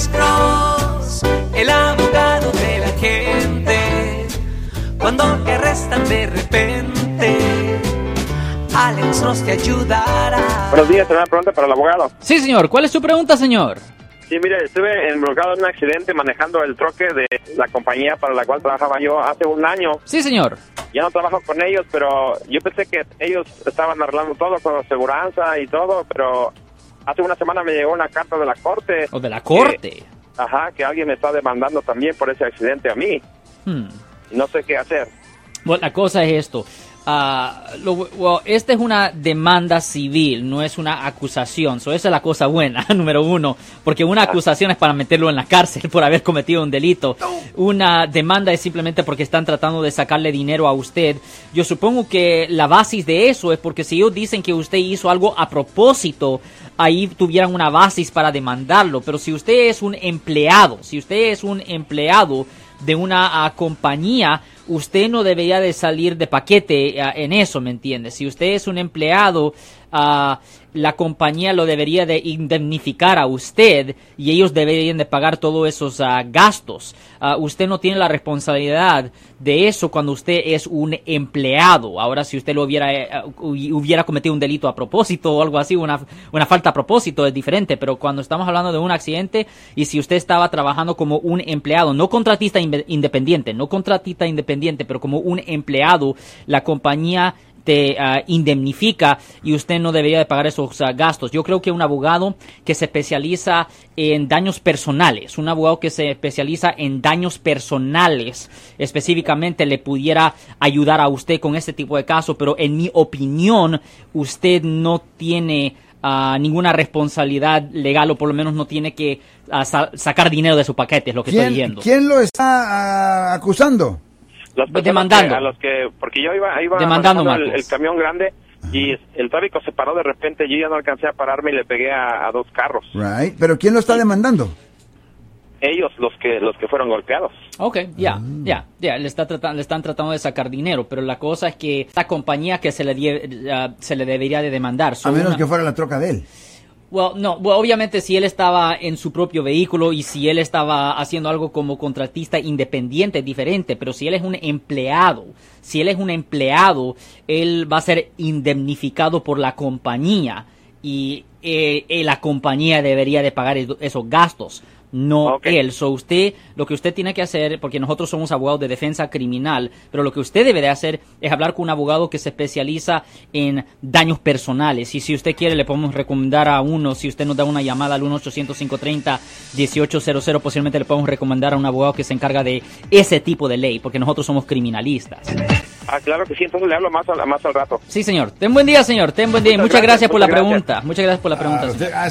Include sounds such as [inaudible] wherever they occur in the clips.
Alex Cross, el abogado de la gente. Cuando te arrestan de repente, Alex Cross te ayudará. Buenos días, tengo una pregunta para el abogado. Sí, señor. ¿Cuál es su pregunta, señor? Sí, mire, estuve involucrado en un accidente manejando el troque de la compañía para la cual trabajaba yo hace un año. Sí, señor. Ya no trabajo con ellos, pero yo pensé que ellos estaban arreglando todo con la seguridad y todo, pero hace una semana me llegó una carta de la corte. ¿O de la corte? que- ajá, que alguien me está demandando también por ese accidente a mí. Hmm. No sé qué hacer. Bueno, la cosa es esto. Lo- well, esta es una demanda civil, no es una acusación. So, esa es la cosa buena, [laughs] número uno. Porque una acusación es para meterlo en la cárcel por haber cometido un delito. Una demanda es simplemente porque están tratando de sacarle dinero a usted. Yo supongo que la base de eso es porque si ellos dicen que usted hizo algo a propósito, ahí tuvieran una base para demandarlo. Pero si usted es un empleado, si usted es un empleado de una ah, compañía, usted no debería de salir de paquete ah, en eso, ¿me entiende? Si usted es un empleado, ah, la compañía lo debería de indemnificar a usted y ellos deberían de pagar todos esos ah, gastos. Ah, usted no tiene la responsabilidad de eso cuando usted es un empleado. Ahora, si usted lo hubiera, eh, hu- hubiera cometido un delito a propósito o algo así, una, una falta a propósito es diferente, pero cuando estamos hablando de un accidente y si usted estaba trabajando como un empleado, no contratista independiente, no contratista independiente, pero como un empleado, la compañía te ah, indemnifica y usted no debería de pagar esos ah, gastos. Yo creo que un abogado que se especializa en daños personales, un abogado que se especializa en daños personales específicamente le pudiera ayudar a usted con este tipo de casos, pero en mi opinión usted no tiene ah, ninguna responsabilidad legal o por lo menos no tiene que sa- sacar dinero de su paquete, es lo que estoy ¿Quién, diciendo. quién lo está acusando? Las personas Demandando. que- a los que, porque yo iba, iba Demandando, el, el camión grande y el tráfico se paró de repente, yo ya no alcancé a pararme y le pegué a, a dos carros. Right. ¿Pero quién lo está demandando? Ellos los que los que fueron golpeados. Ok, ya, ya, ya, le, está tratan- le están tratando de sacar dinero, pero la cosa es que la compañía que se le, die- ah, se le debería de demandar. A menos una- que fuera la troca de él. Well, no, well, obviamente si él estaba en su propio vehículo y si él estaba haciendo algo como contratista independiente diferente, pero si él es un empleado, si él es un empleado, él va a ser indemnificado por la compañía y eh, eh, la compañía debería de pagar es- esos gastos. No él. So usted, lo que usted tiene que hacer, porque nosotros somos abogados de defensa criminal, pero lo que usted debe de hacer es hablar con un abogado que se especializa en daños personales. Y si usted quiere, le podemos recomendar a uno, si usted nos da una llamada al 1-800-530-1800, posiblemente le podemos recomendar a un abogado que se encarga de ese tipo de ley, porque nosotros somos criminalistas. Ah, claro que sí, entonces le hablo más al, más al rato. Sí, señor. Ten buen día, señor. Ten buen día. Muchas Muchas gracias, gracias, por la gracias. pregunta. Muchas gracias por la pregunta. Ah, usted- ah,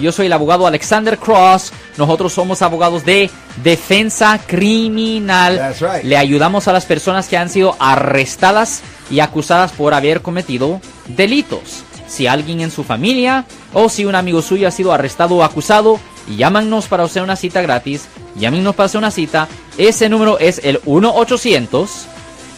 Yo soy el abogado Alexander Cross. Nosotros somos abogados de defensa criminal. That's right. Le ayudamos a las personas que han sido arrestadas y acusadas por haber cometido delitos. Si alguien en su familia o si un amigo suyo ha sido arrestado o acusado, llámanos para hacer una cita gratis. Llámenos para hacer una cita. Ese número es el